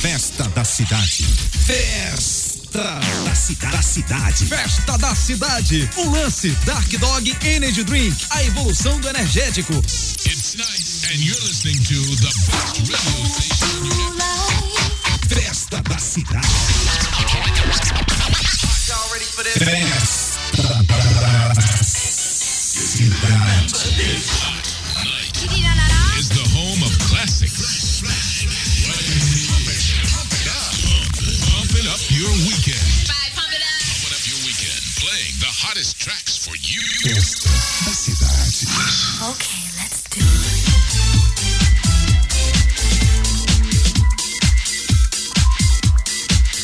festa da cidade. Festa da cidade. Da cidade. Festa da cidade. O lance Dark Dog Energy Drink. A evolução do energético. It's nice and you're listening to the best radio station you have. Festa da cidade. Festa da cidade. Hottest tracks for you. Festa da cidade. Okay, let's do it.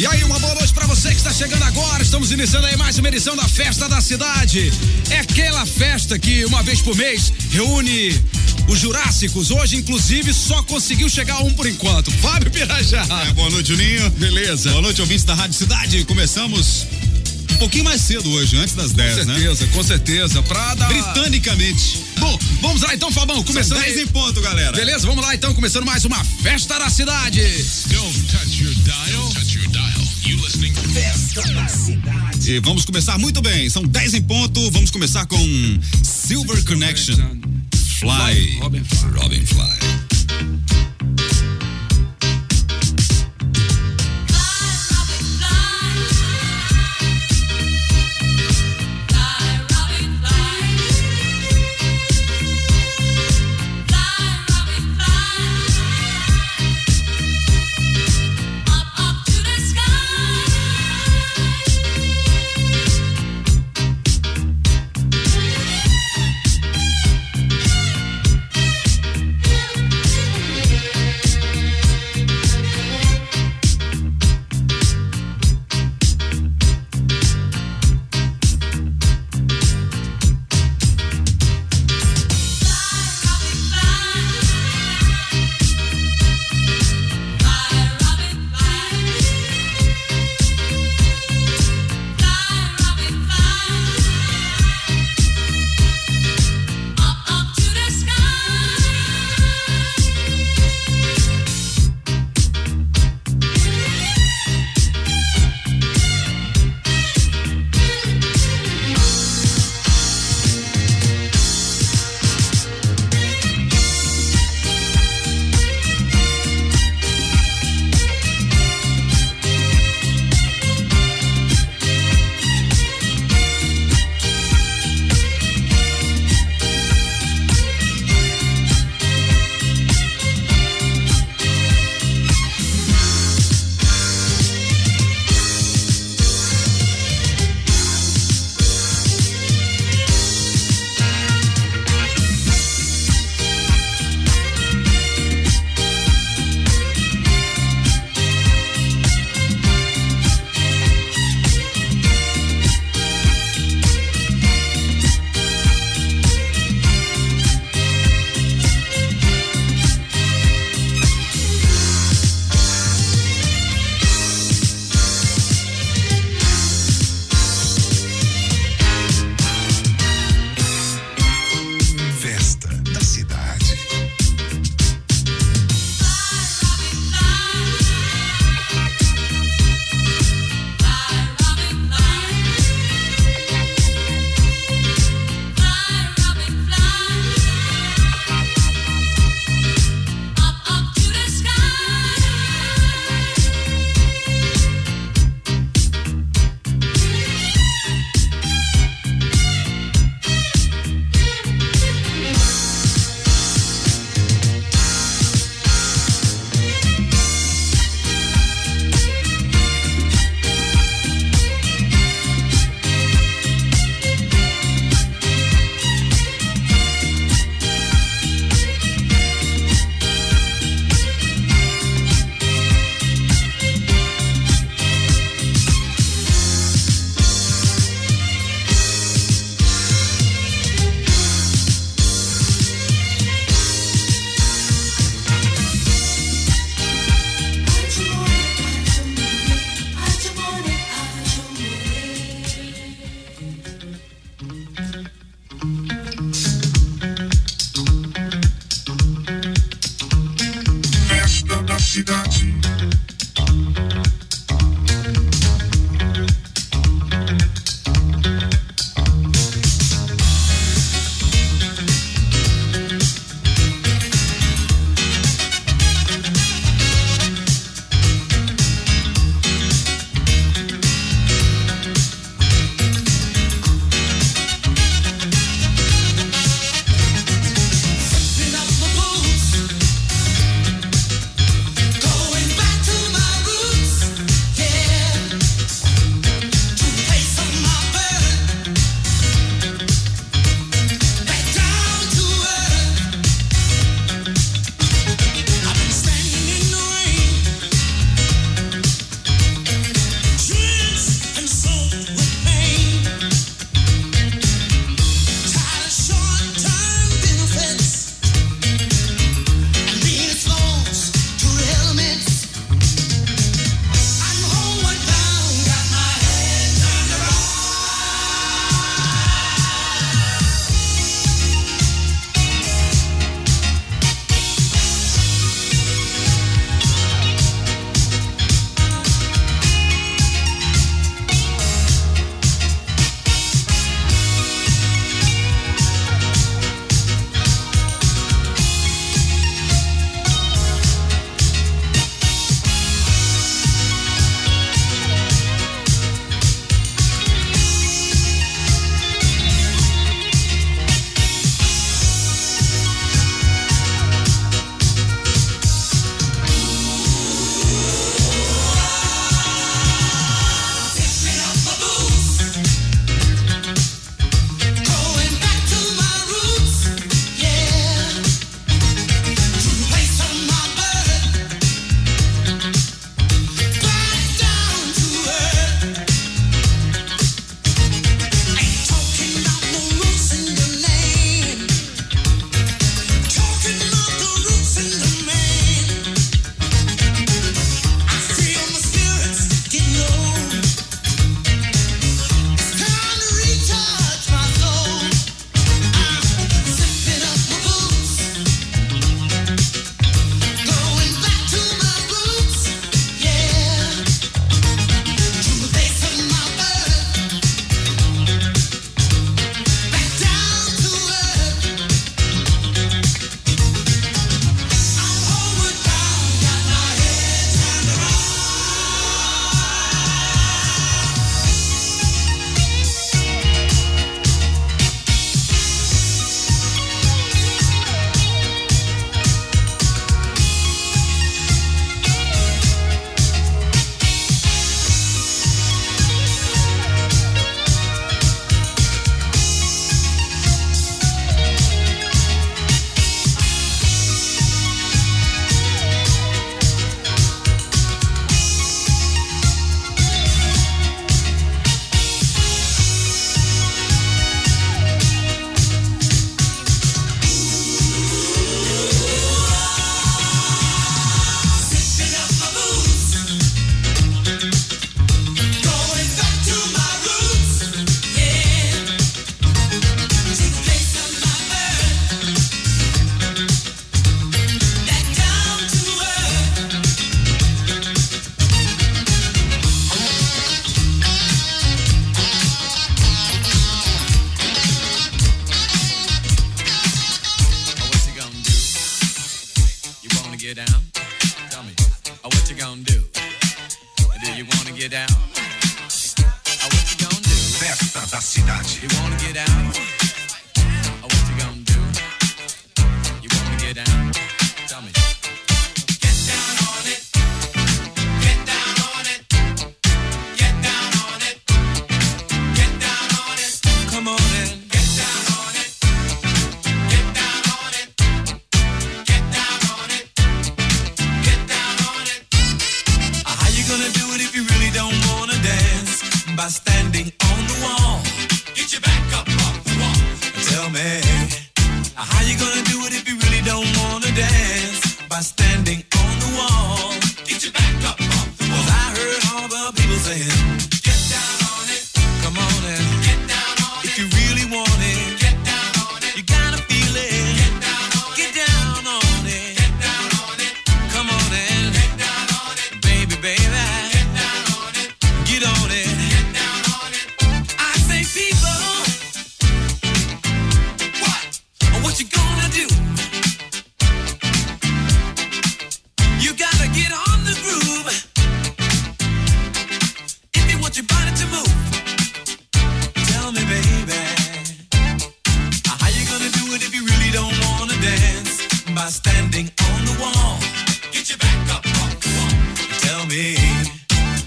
E aí, uma boa noite pra você que está chegando agora. Estamos iniciando aí mais uma edição da Festa da Cidade. É aquela festa que uma vez por mês reúne os Jurássicos. Hoje, inclusive, só conseguiu chegar um por enquanto. Fábio Pirajá. É, boa noite, Juninho. Beleza. Boa noite, ouvintes da Rádio Cidade. Começamos pouquinho mais cedo hoje, antes das 10, Com né? certeza, com certeza. Pra dar... Britanicamente. Bom, vamos lá então, Fabão. Começando São 10 aí. em ponto, galera. Beleza, vamos lá então, começando mais uma Festa da Cidade. Don't touch your dial. Don't touch your dial. You listening to Festa da cidade. E vamos começar muito bem. São 10 em ponto. Vamos começar com Silver Connection. Fly. Robin Fly. Robin Fly.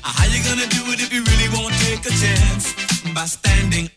How you gonna do it if you really won't take a chance? By standing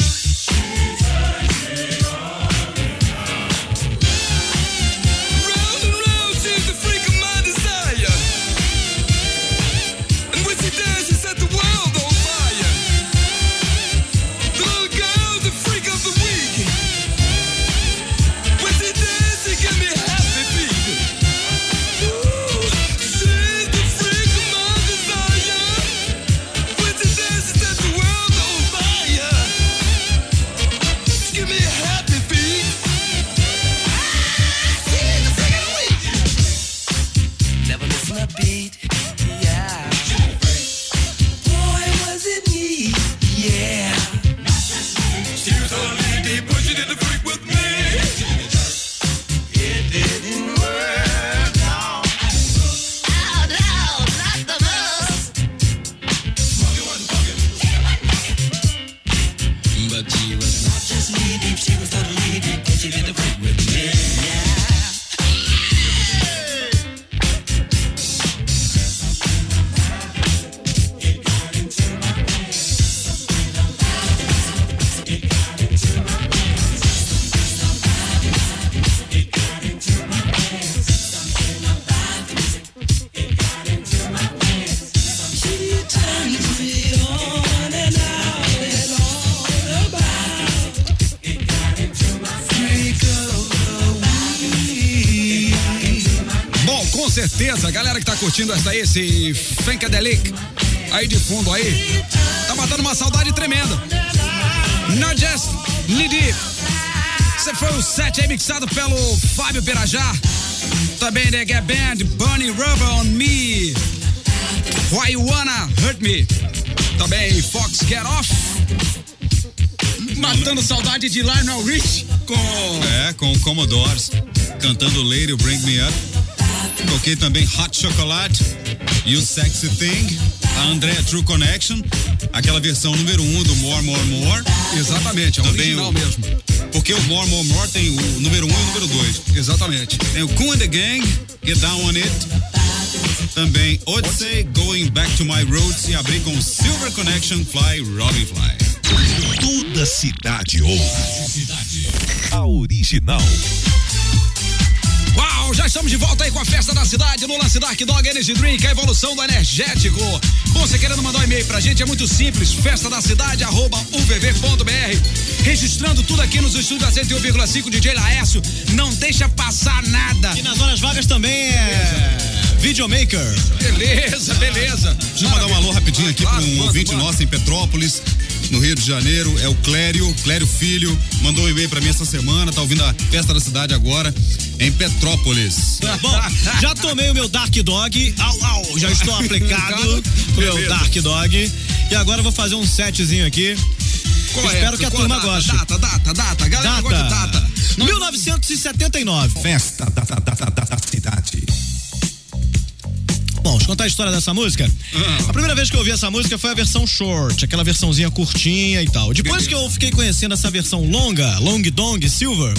curtindo essa aí, esse Funkadelic aí de fundo aí, tá matando uma saudade tremenda. Not just Nidi. Esse foi o set aí mixado pelo Fábio Pirajá. Também The Get Band, Bunny Rubber on Me. Why You Wanna Hurt Me. Também Fox Get Off. Matando saudade de Lionel Rich com É, com o Commodores, cantando Lady Bring Me Up. Toquei também Hot Chocolate, You Sexy Thing, a Andrea True Connection, aquela versão número um do More, More, More. Exatamente, é o Também original o- mesmo. Porque o More, More, More tem o número um e o número dois. Exatamente. Tem o Cool and the Gang, Get Down on It. Também Odyssey, Going Back to My Roots e abri com Silver Connection, Fly, Robin Fly. Toda cidade ouve. A original. Uau, já estamos de volta aí com a festa da cidade no Lance Dark Dog Energy Drink, a evolução do energético. Você querendo mandar um e-mail pra gente, é muito simples, festa da cidade, arroba uvv.br. Registrando tudo aqui nos estúdios da 101,5 DJ Laércio. Não deixa passar nada. E nas horas vagas também é Videomaker. Beleza, beleza. Deixa eu mandar um alô rapidinho aqui Claro, para um manda, ouvinte manda. nosso em Petrópolis, no Rio de Janeiro. É o Clério, Clério Filho. Mandou um e-mail para mim essa semana. Tá ouvindo a festa da cidade agora em Petrópolis. Bom, já tomei o meu Dark Dog. Au, au, já estou aplicado com o meu. Dark Dog. E agora eu vou fazer um setzinho aqui. Qual é? Espero que a turma data, goste. Data, data, data. Galera gosta de data. 1979. Festa da, da, da, da, da cidade. Bom, deixa eu contar a história dessa música. Ah. A primeira vez que eu ouvi essa música foi a versão short, aquela versãozinha curtinha e tal. Depois que eu fiquei conhecendo essa versão longa, Long Dong Silver,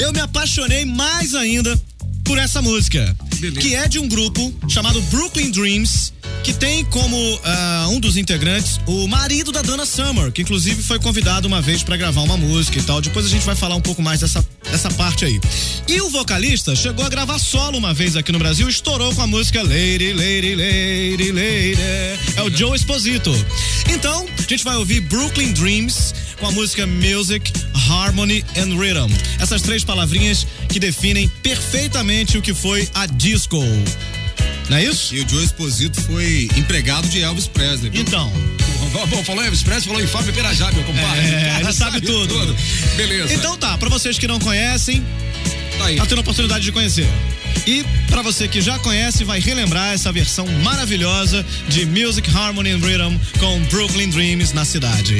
eu me apaixonei mais ainda por essa música, Beleza. que é de um grupo chamado Brooklyn Dreams, que tem como ah, um dos integrantes o marido da Dana Summer, que inclusive foi convidado uma vez pra gravar uma música e tal. Depois a gente vai falar um pouco mais dessa, dessa parte aí. E o vocalista chegou a gravar solo uma vez aqui no Brasil, estourou com a música Lady, Lady, Lady, Lady. É o Joe Esposito. Então, a gente vai ouvir Brooklyn Dreams com a música Music, Harmony and Rhythm. Essas três palavrinhas que definem perfeitamente o que foi a disco. Não é isso? E o Joe Esposito foi empregado de Elvis Presley. Então, Bom, falou em Elvis Presley, falou em Fábio Pirajá, meu compadre. É, ele sabe tudo. Beleza. então tá, pra vocês que não conhecem, tá aí. tá tendo a oportunidade de conhecer. E pra você que já conhece, vai relembrar essa versão maravilhosa de Music, Harmony and Rhythm com Brooklyn Dreams na cidade.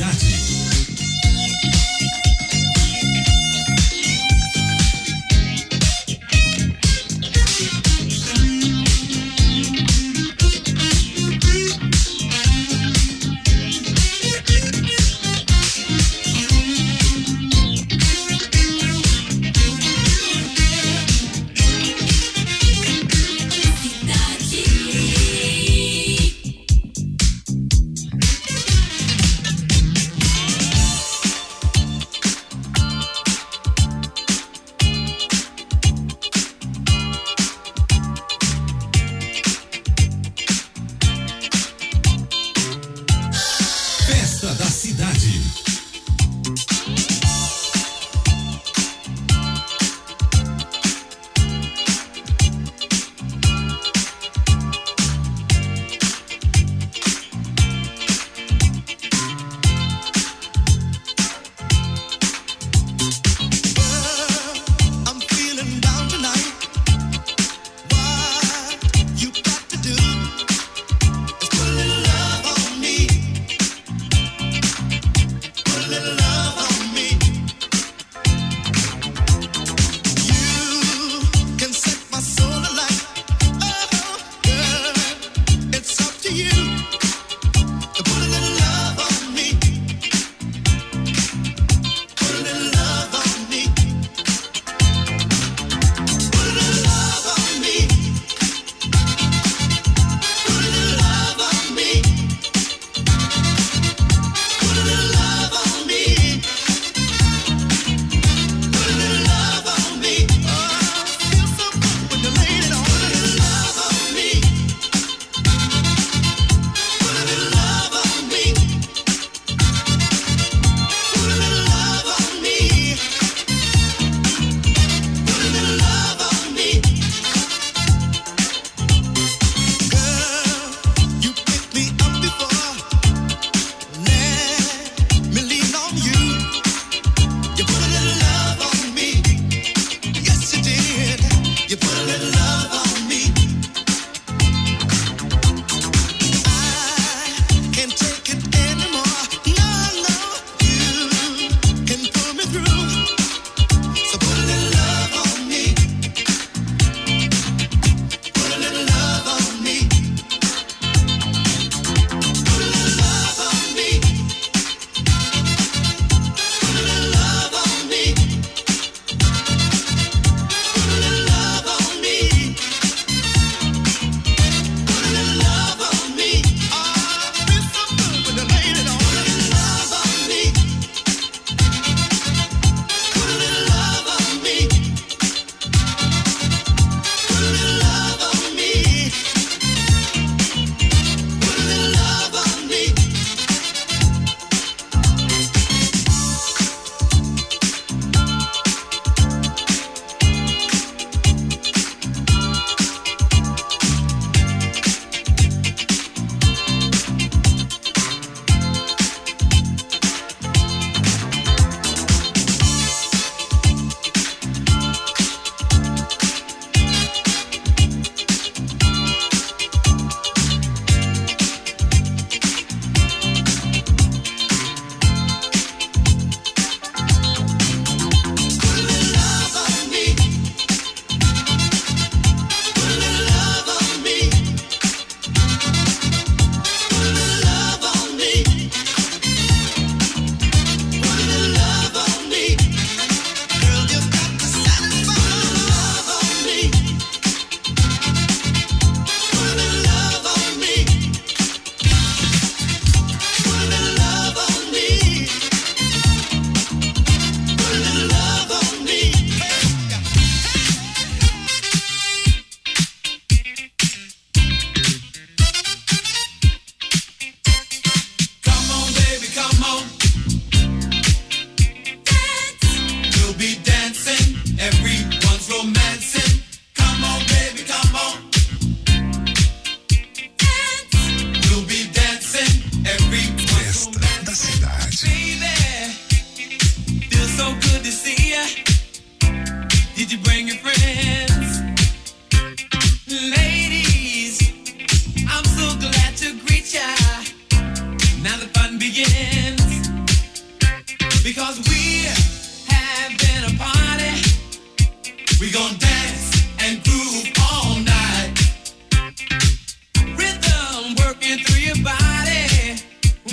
verdade.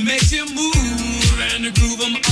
Makes you move and groove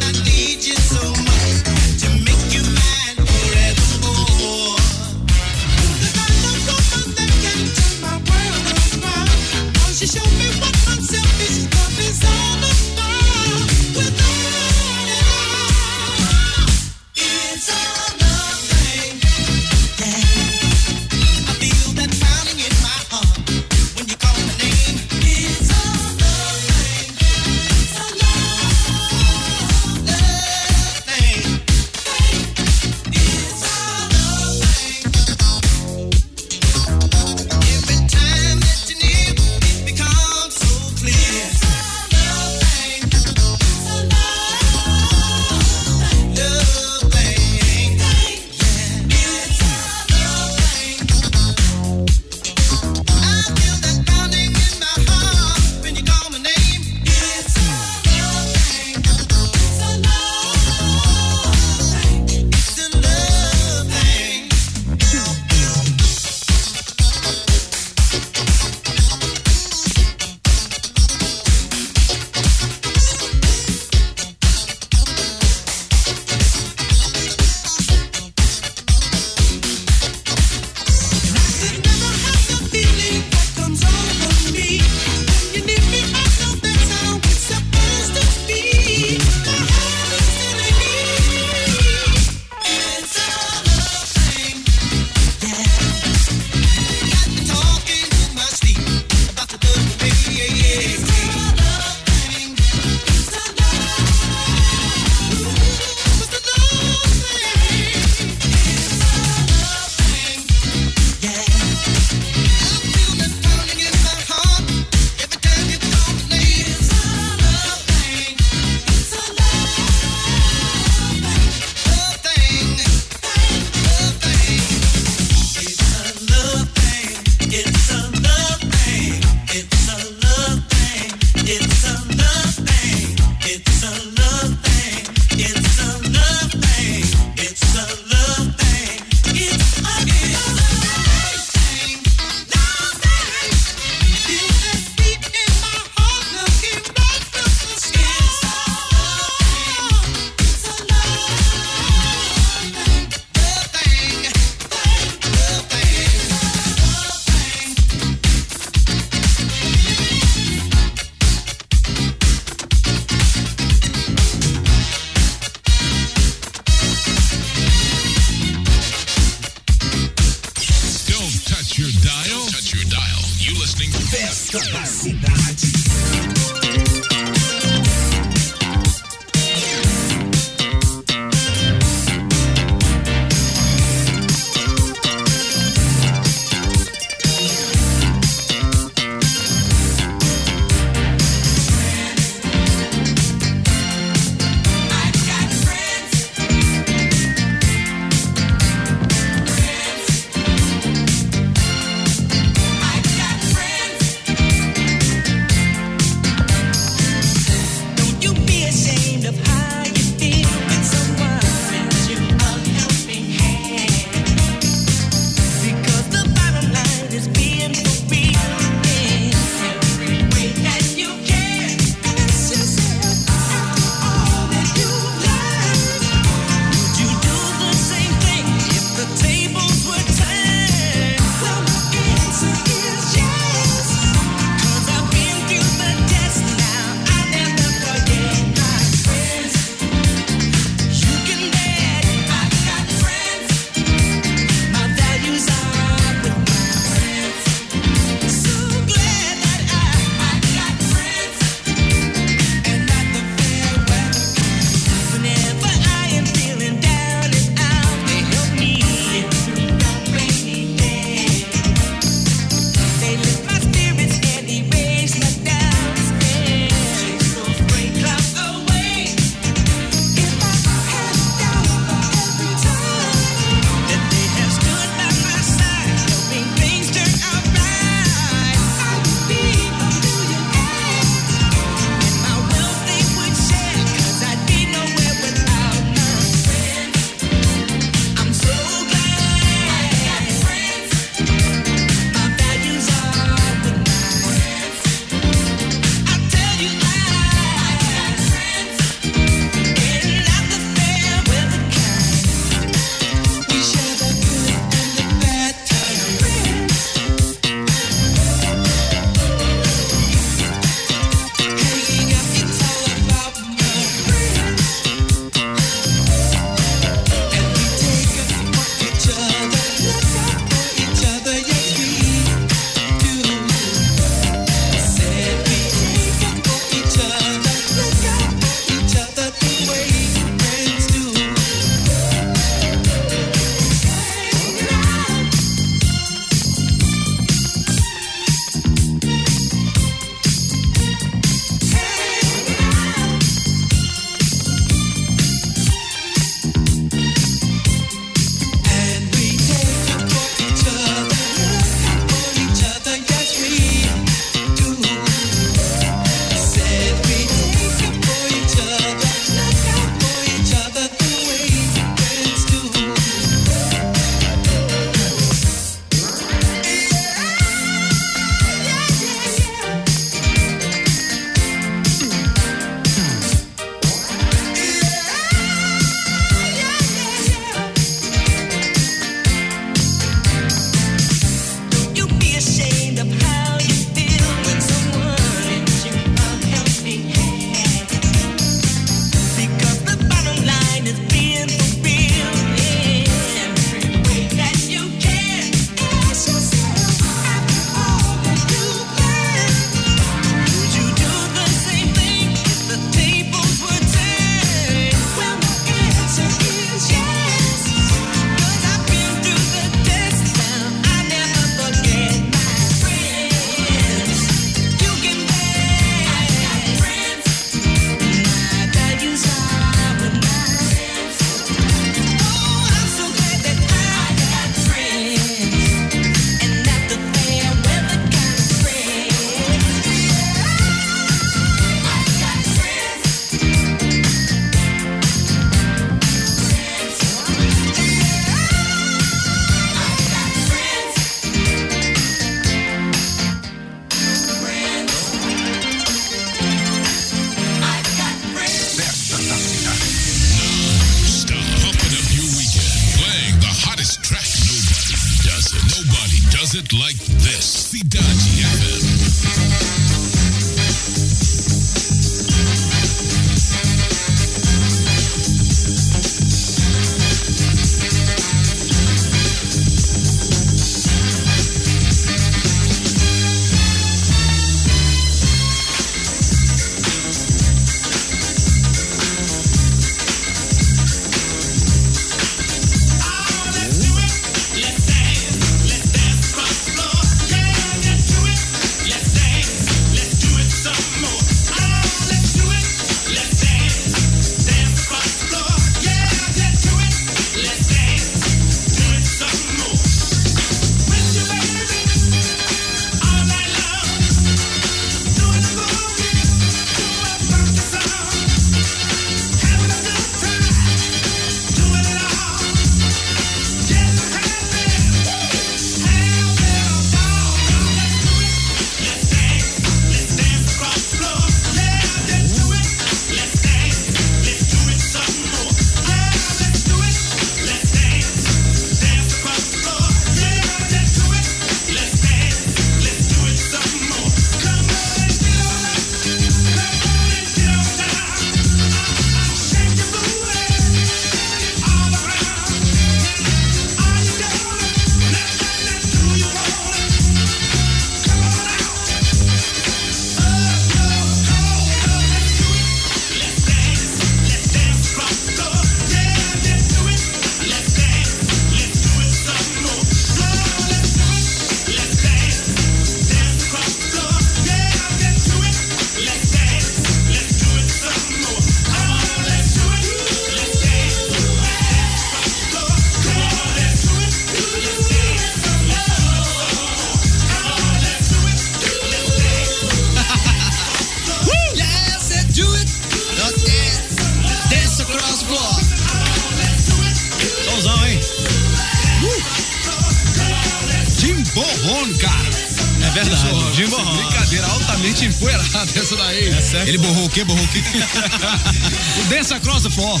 Dance Across the Floor.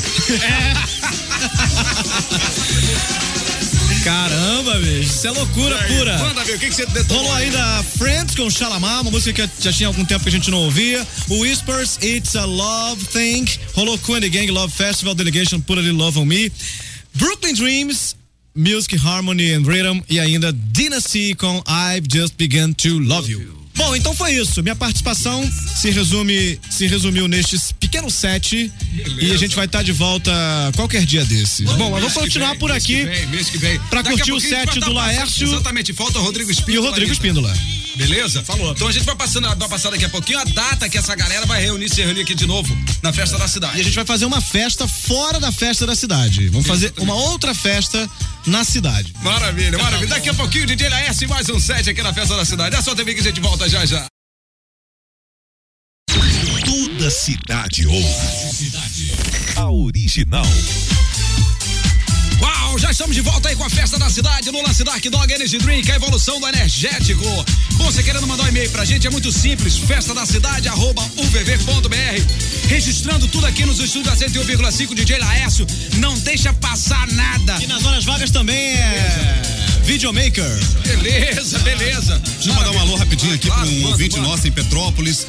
Caramba, bicho. Isso é loucura pura. Manda ver, o que, que você detonou? Rolou ainda Friends com Shalamar, uma música que já tinha algum tempo que a gente não ouvia. O Whispers, It's a Love Thing. Rolou and the Gang Love Festival Delegation, Put a Little Love on Me. Brooklyn Dreams, Music, Harmony and Rhythm. E ainda Dynasty com I've Just Begun to Love You. Bom, então foi isso. Minha participação se resume, se resumiu nestes pequenos set e a gente vai estar de volta qualquer dia desses. Bom, mas vamos continuar vem, por aqui que vem, mês que vem. pra Daqui a curtir o set do Laércio Exatamente, falta o Rodrigo e Espíndola. o Rodrigo. Espíndola. Beleza? Falou. Então a gente vai passando, vai passar daqui a pouquinho a data que essa galera vai reunir, se reunir aqui de novo na festa da cidade. E a gente vai fazer uma festa fora da festa da cidade. Vamos fazer uma outra festa na cidade. Maravilha, maravilha. Daqui a pouquinho, DJ Laércio e mais um set aqui na festa da cidade. É só TV que a gente volta já já. Toda cidade ouve. A original. Uau, já estamos de volta aí com a festa da cidade no Lance Dark Dog Energy Drink, a evolução do energético. Bom, você querendo mandar um e-mail pra gente, é muito simples, festa da cidade, arroba uvv.br. Registrando tudo aqui nos estúdios da 101,5 DJ Laércio, não deixa passar nada. E nas horas vagas também é Videomaker. Beleza, beleza. Deixa eu mandar um alô rapidinho aqui para um ouvinte nosso em Petrópolis,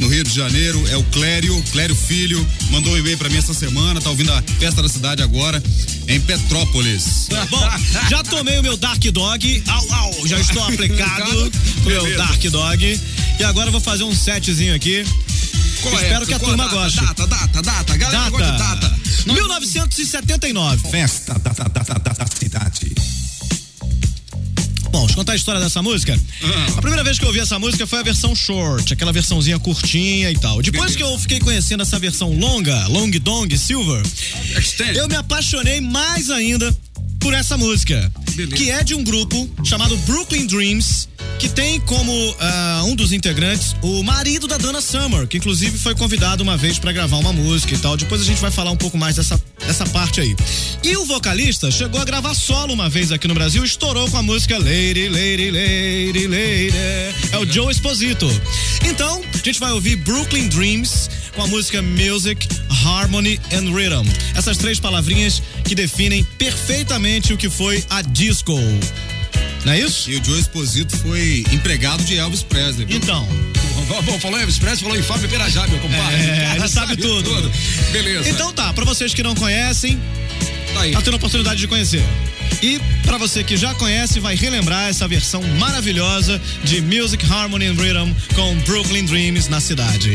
no Rio de Janeiro. É o Clério, Clério Filho. Mandou um e-mail para mim essa semana. Tá ouvindo a festa da cidade agora em Petrópolis. Bom, já tomei o meu Dark Dog. Au, au, já estou aplicado com o meu. Dark Dog. E agora eu vou fazer um setzinho aqui. Qual é Espero que a turma data? goste. Data, data, data. Galera gosta de Data. data. 1979. Festa da, da, da, da, da cidade. Bom, deixa eu contar a história dessa música. A primeira vez que eu ouvi essa música foi a versão short, aquela versãozinha curtinha e tal. Depois que eu fiquei conhecendo essa versão longa, Long Dong Silver, eu me apaixonei mais ainda por essa música, que é de um grupo chamado Brooklyn Dreams, que tem como ah, um dos integrantes o marido da Donna Summer, que inclusive foi convidado uma vez pra gravar uma música e tal. Depois a gente vai falar um pouco mais dessa, dessa parte aí. E o vocalista chegou a gravar solo uma vez aqui no Brasil, estourou com a música Lady, Lady, Lady, Lady. É o Joe Esposito. Então, a gente vai ouvir Brooklyn Dreams com a música Music, Harmony and Rhythm. Essas três palavrinhas que definem perfeitamente o que foi a disco. Não é isso? E o Joe Esposito foi empregado de Elvis Presley. viu? Então, Bom, falou Elvis Presley, falou em Fábio Pirajá, meu compadre. É, ele sabe tudo. Beleza. então tá, pra vocês que não conhecem, tá aí. tá tendo a oportunidade de conhecer. E pra você que já conhece, vai relembrar essa versão maravilhosa de Music, Harmony and Rhythm com Brooklyn Dreams na cidade.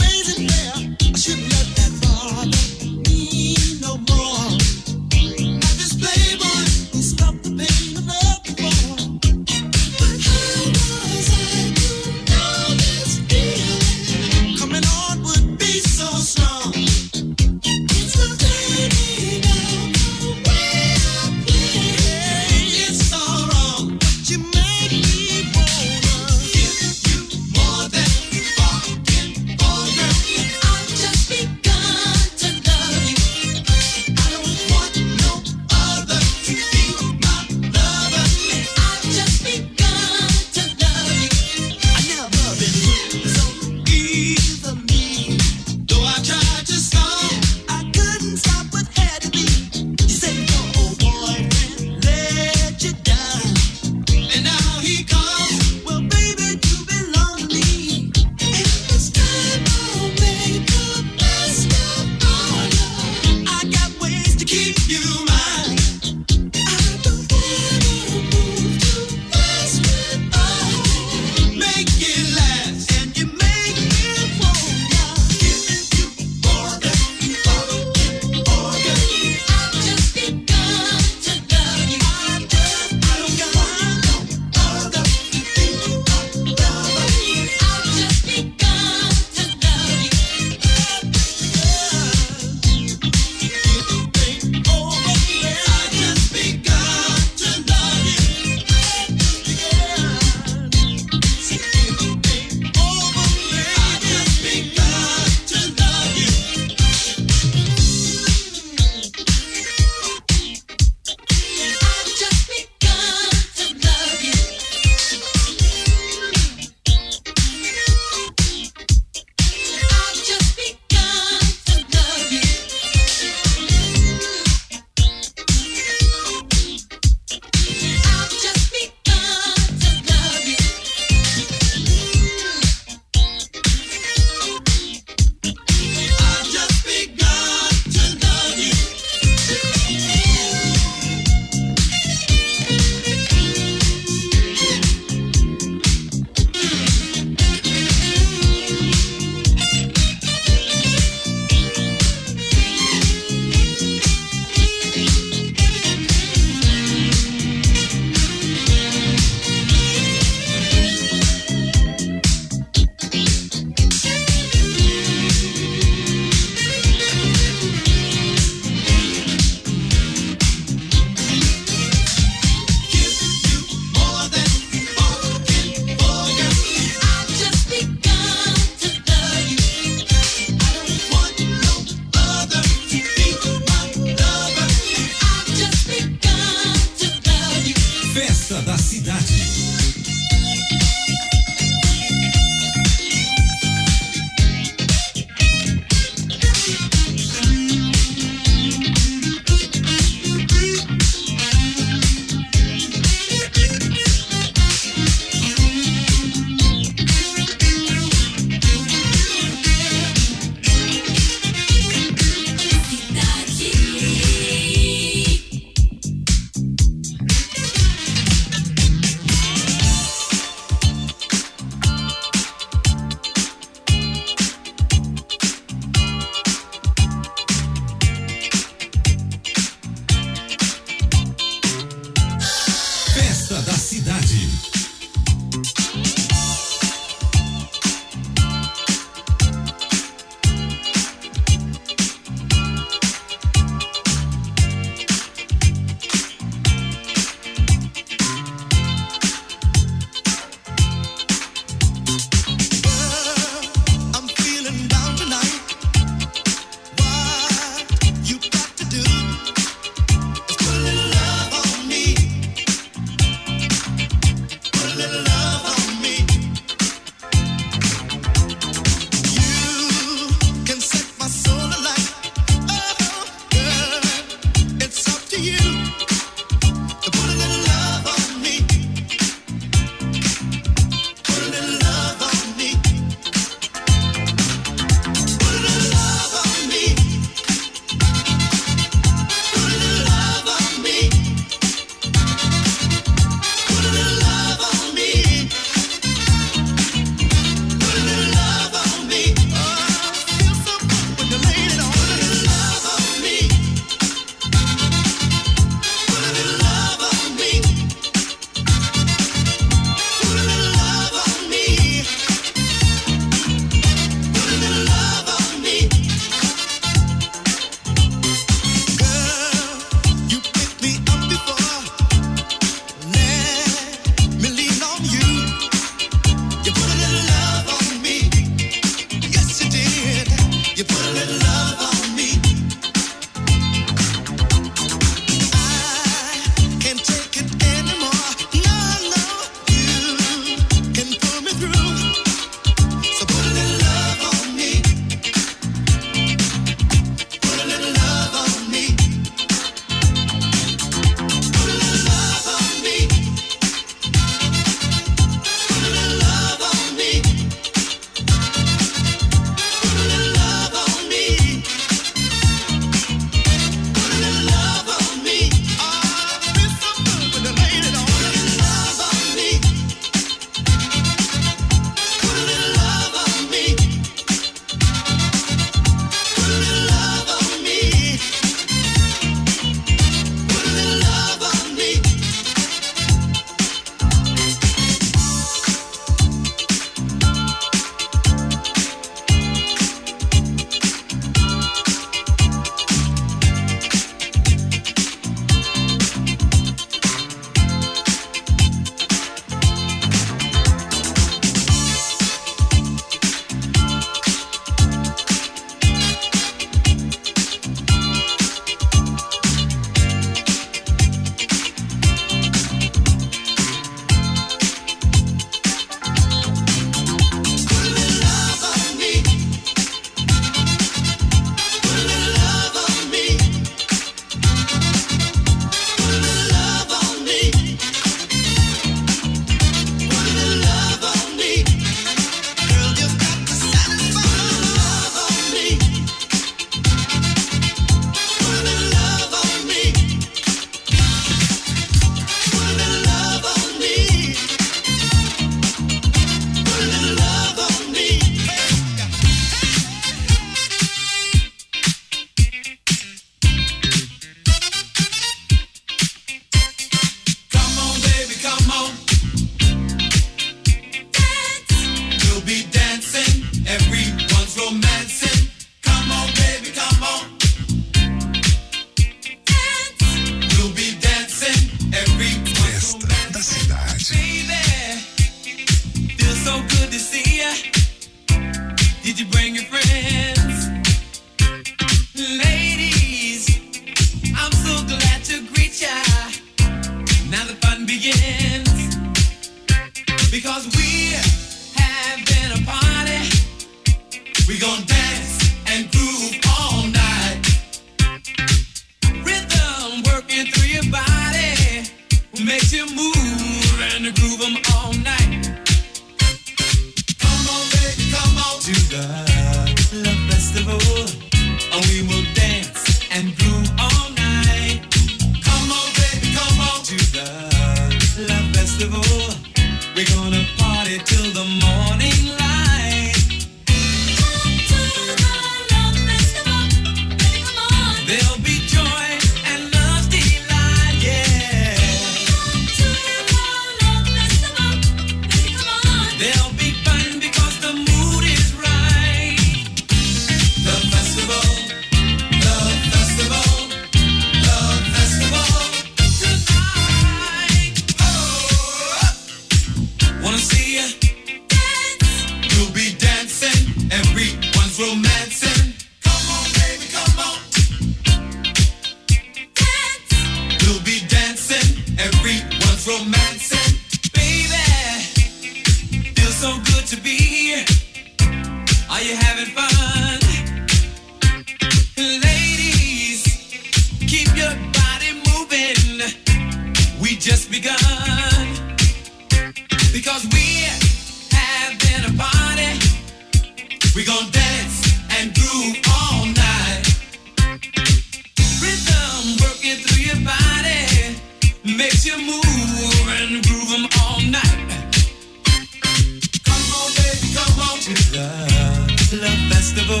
Love Festival.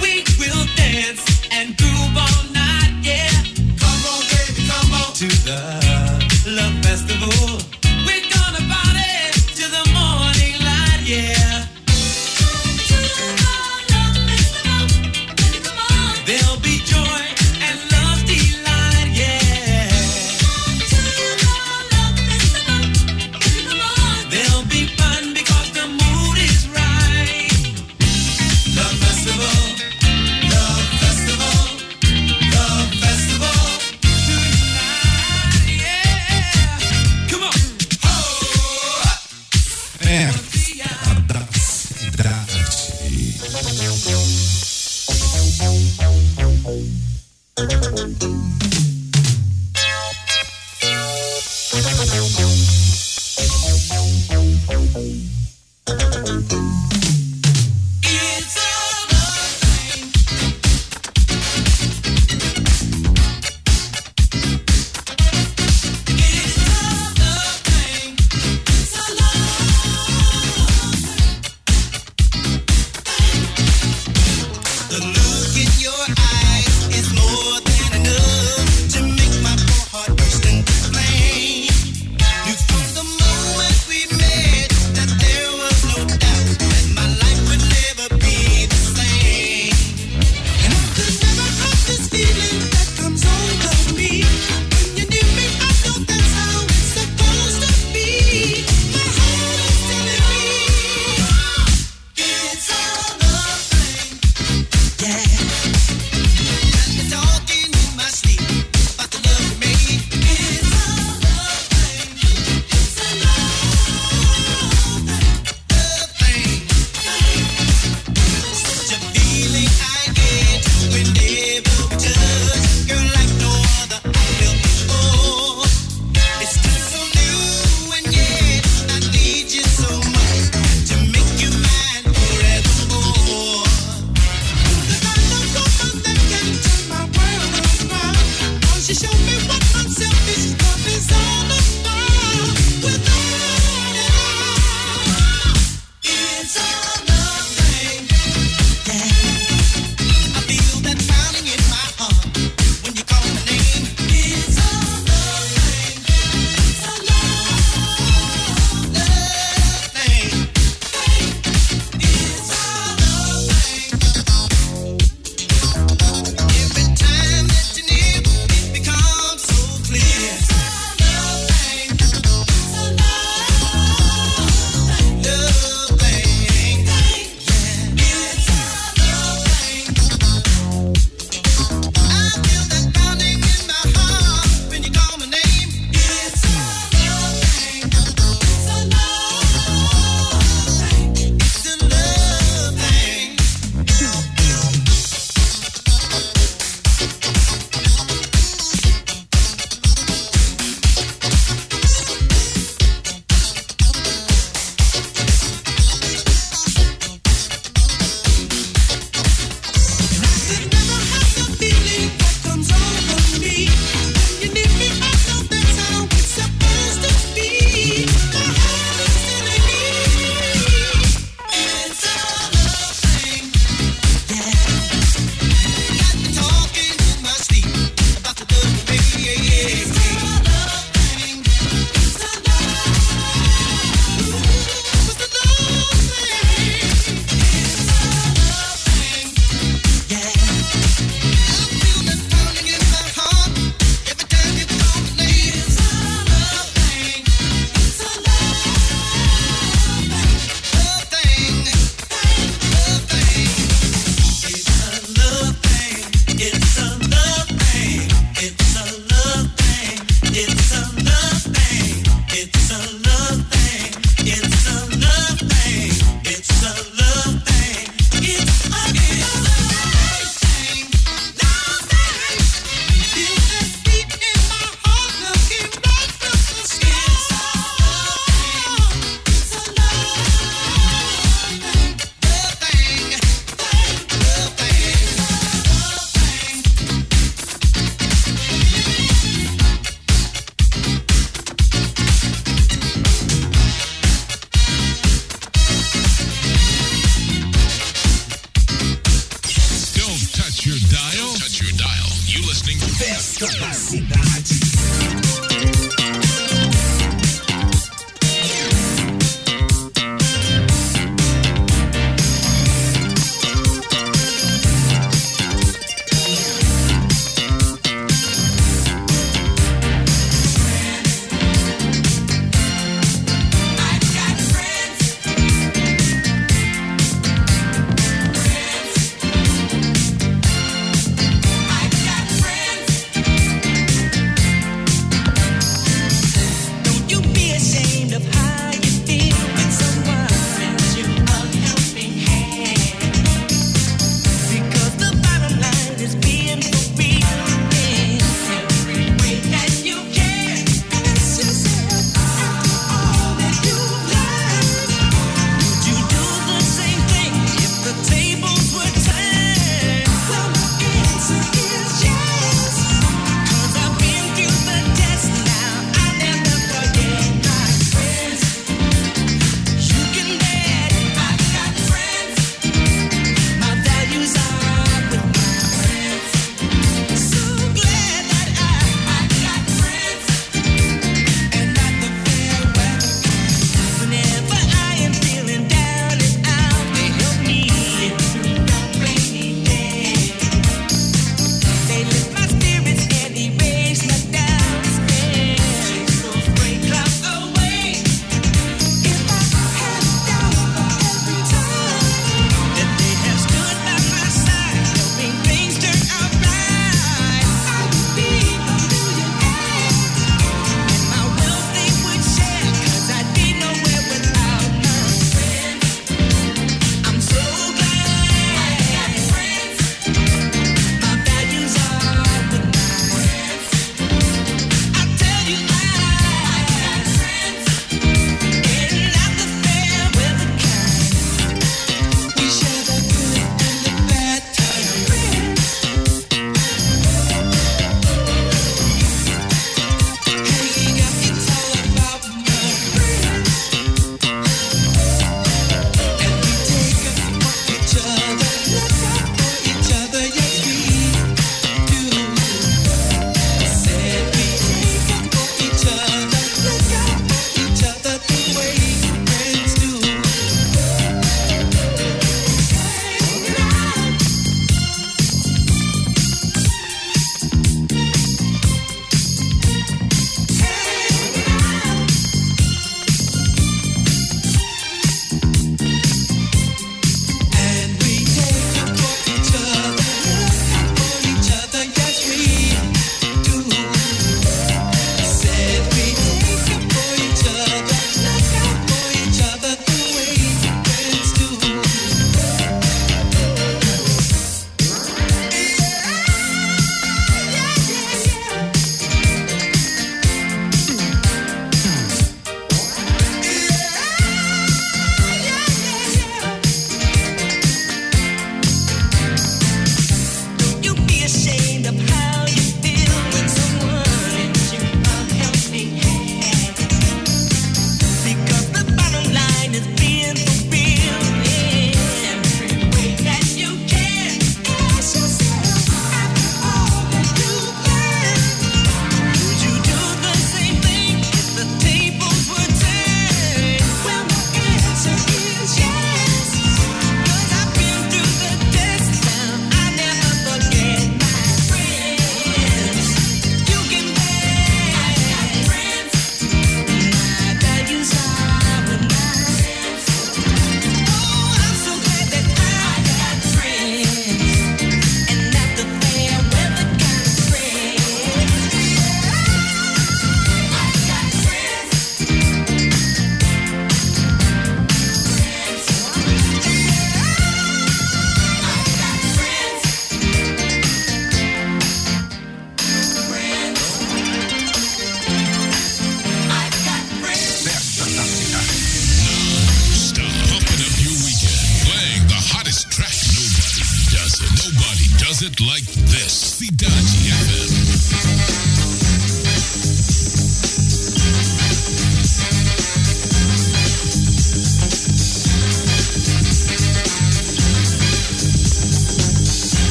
We will dance and groove all night, yeah. Come on, baby, come on. To the Love Festival.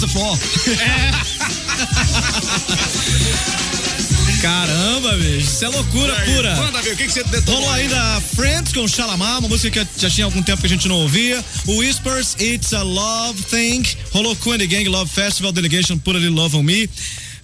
The Floor. Caramba, bicho. Isso é loucura pura. Manda ver, o que, que você detonou? Rolou ainda Friends com Shalamar, uma música que já tinha algum tempo que a gente não ouvia. Whispers, It's a Love Thing. Rolou and the Gang Love Festival Delegation, Put a Little Love on Me.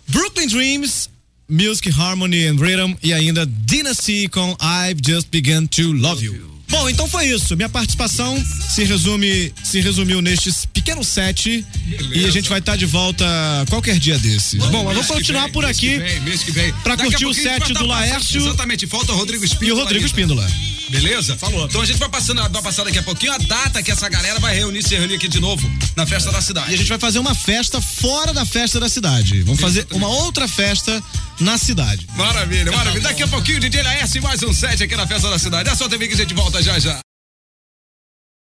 Brooklyn Dreams, Music, Harmony and Rhythm. E ainda Dynasty com I've Just Begun to Love You. Bom, então foi isso. Minha participação se resume, se resumiu nestes pequenos set e a gente vai estar de volta qualquer dia desses. Bom, mas vamos continuar vem, por mês que aqui vem, mês que vem. pra Daqui curtir o set do tá Laércio. Exatamente, falta o Rodrigo e Espíndola. o Rodrigo. Espíndola. Beleza? Falou. Então a gente vai passando, vai passar daqui a pouquinho a data que essa galera vai reunir, se reunir aqui de novo na festa da E a cidade. gente vai fazer uma festa fora da festa da cidade. Vamos fazer uma outra festa na cidade. Maravilha, maravilha. Daqui a pouquinho, DJ Laércio e mais um set aqui na festa da cidade. É só TV que a gente volta já já.